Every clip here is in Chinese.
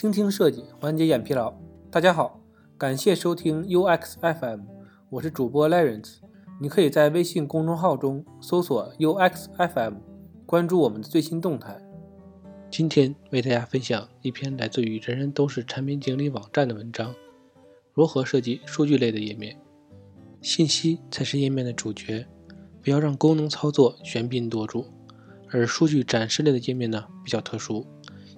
倾听设计，缓解眼疲劳。大家好，感谢收听 UX FM，我是主播 Lawrence。你可以在微信公众号中搜索 UX FM，关注我们的最新动态。今天为大家分享一篇来自于人人都是产品经理网站的文章：如何设计数据类的页面？信息才是页面的主角，不要让功能操作喧宾夺主。而数据展示类的页面呢，比较特殊。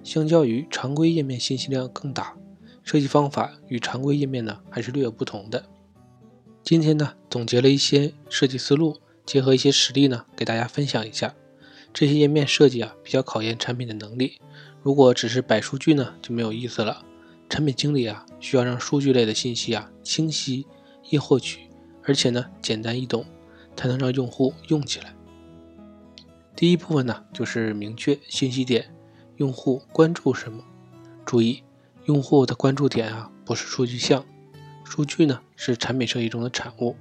相较于常规页面，信息量更大，设计方法与常规页面呢还是略有不同的。今天呢总结了一些设计思路，结合一些实例呢给大家分享一下。这些页面设计啊比较考验产品的能力，如果只是摆数据呢就没有意思了。产品经理啊需要让数据类的信息啊清晰易获取，而且呢简单易懂，才能让用户用起来。第一部分呢就是明确信息点。用户关注什么？注意，用户的关注点啊，不是数据项，数据呢是产品设计中的产物，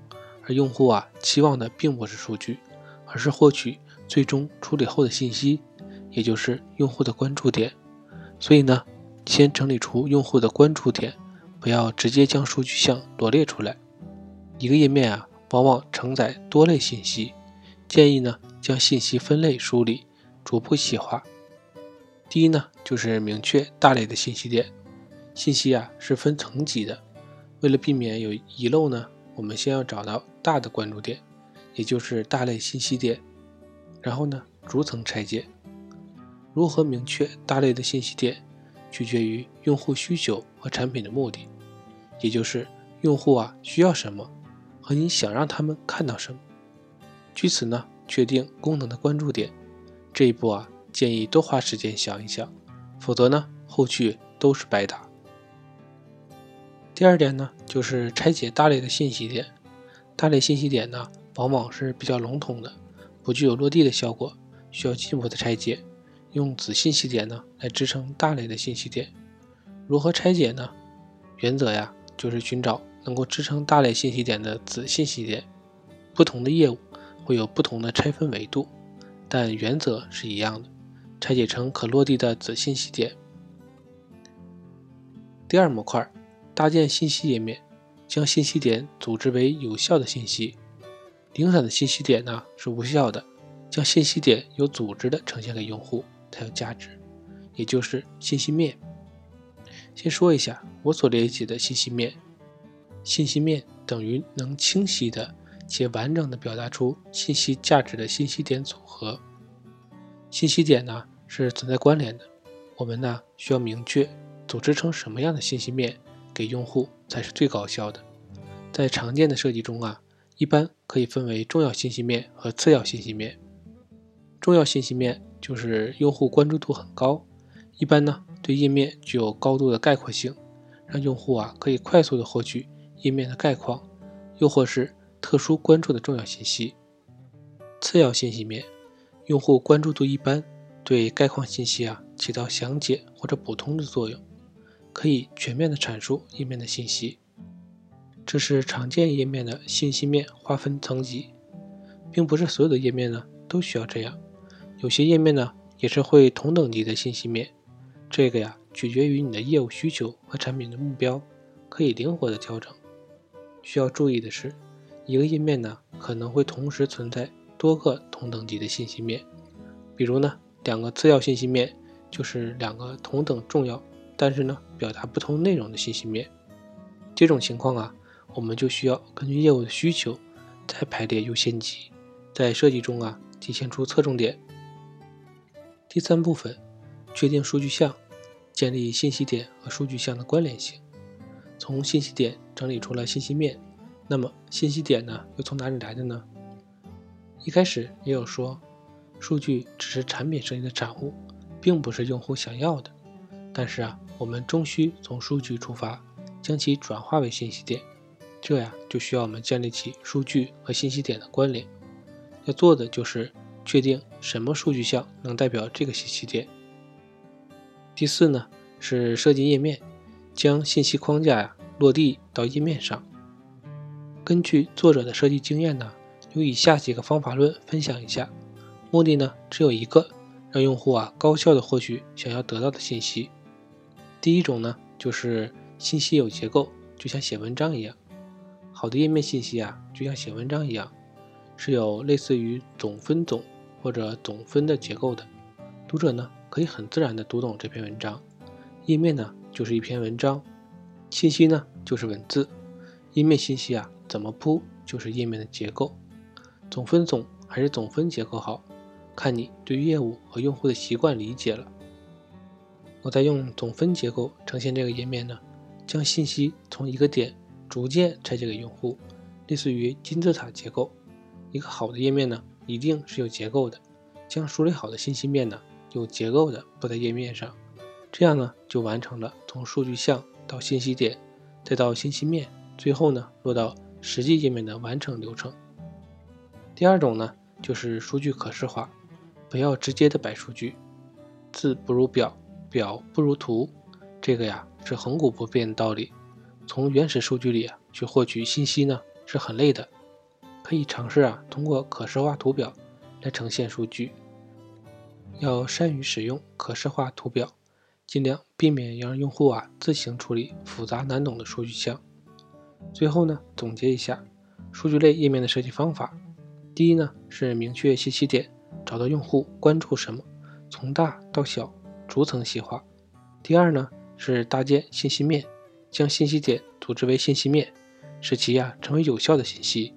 而用户啊期望的并不是数据，而是获取最终处理后的信息，也就是用户的关注点。所以呢，先整理出用户的关注点，不要直接将数据项罗列出来。一个页面啊，往往承载多类信息，建议呢将信息分类梳理，逐步细化。第一呢，就是明确大类的信息点。信息啊是分层级的，为了避免有遗漏呢，我们先要找到大的关注点，也就是大类信息点，然后呢逐层拆解。如何明确大类的信息点，取决于用户需求和产品的目的，也就是用户啊需要什么和你想让他们看到什么。据此呢，确定功能的关注点。这一步啊。建议多花时间想一想，否则呢，后续都是白搭。第二点呢，就是拆解大类的信息点。大类信息点呢，往往是比较笼统的，不具有落地的效果，需要进一步的拆解，用子信息点呢来支撑大类的信息点。如何拆解呢？原则呀，就是寻找能够支撑大类信息点的子信息点。不同的业务会有不同的拆分维度，但原则是一样的。拆解成可落地的子信息点。第二模块，搭建信息页面，将信息点组织为有效的信息。零散的信息点呢是无效的，将信息点有组织的呈现给用户才有价值，也就是信息面。先说一下我所理解的信息面，信息面等于能清晰的且完整的表达出信息价值的信息点组合。信息点呢？是存在关联的，我们呢需要明确组织成什么样的信息面给用户才是最高效的。在常见的设计中啊，一般可以分为重要信息面和次要信息面。重要信息面就是用户关注度很高，一般呢对页面具有高度的概括性，让用户啊可以快速的获取页面的概况，又或是特殊关注的重要信息。次要信息面，用户关注度一般。对概况信息啊起到详解或者补充的作用，可以全面的阐述页面的信息。这是常见页面的信息面划分层级，并不是所有的页面呢都需要这样。有些页面呢也是会同等级的信息面，这个呀取决于你的业务需求和产品的目标，可以灵活的调整。需要注意的是，一个页面呢可能会同时存在多个同等级的信息面，比如呢。两个次要信息面就是两个同等重要，但是呢表达不同内容的信息面。这种情况啊，我们就需要根据业务的需求再排列优先级，在设计中啊体现出侧重点。第三部分，确定数据项，建立信息点和数据项的关联性。从信息点整理出了信息面，那么信息点呢又从哪里来的呢？一开始也有说。数据只是产品设计的产物，并不是用户想要的。但是啊，我们终需从数据出发，将其转化为信息点。这呀，就需要我们建立起数据和信息点的关联。要做的就是确定什么数据项能代表这个信息点。第四呢，是设计页面，将信息框架呀落地到页面上。根据作者的设计经验呢，有以下几个方法论分享一下。目的呢只有一个，让用户啊高效的获取想要得到的信息。第一种呢，就是信息有结构，就像写文章一样。好的页面信息啊，就像写文章一样，是有类似于总分总或者总分的结构的。读者呢，可以很自然地读懂这篇文章。页面呢，就是一篇文章，信息呢，就是文字。页面信息啊，怎么铺就是页面的结构。总分总还是总分结构好，看你对业务和用户的习惯理解了。我在用总分结构呈现这个页面呢，将信息从一个点逐渐拆解给用户，类似于金字塔结构。一个好的页面呢，一定是有结构的，将梳理好的信息面呢，有结构的布在页面上，这样呢，就完成了从数据项到信息点，再到信息面，最后呢，落到实际页面的完成流程。第二种呢，就是数据可视化，不要直接的摆数据，字不如表，表不如图，这个呀是恒古不变的道理。从原始数据里啊去获取信息呢是很累的，可以尝试啊通过可视化图表来呈现数据。要善于使用可视化图表，尽量避免让用户啊自行处理复杂难懂的数据项。最后呢，总结一下数据类页面的设计方法。第一呢是明确信息点，找到用户关注什么，从大到小逐层细化。第二呢是搭建信息面，将信息点组织为信息面，使其呀成为有效的信息。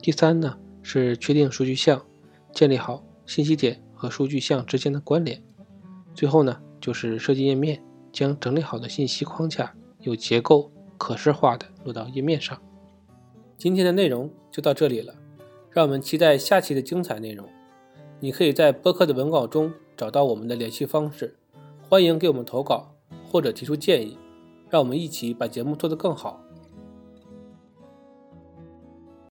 第三呢是确定数据项，建立好信息点和数据项之间的关联。最后呢就是设计页面，将整理好的信息框架有结构、可视化的落到页面上。今天的内容就到这里了。让我们期待下期的精彩内容。你可以在播客的文稿中找到我们的联系方式，欢迎给我们投稿或者提出建议，让我们一起把节目做得更好。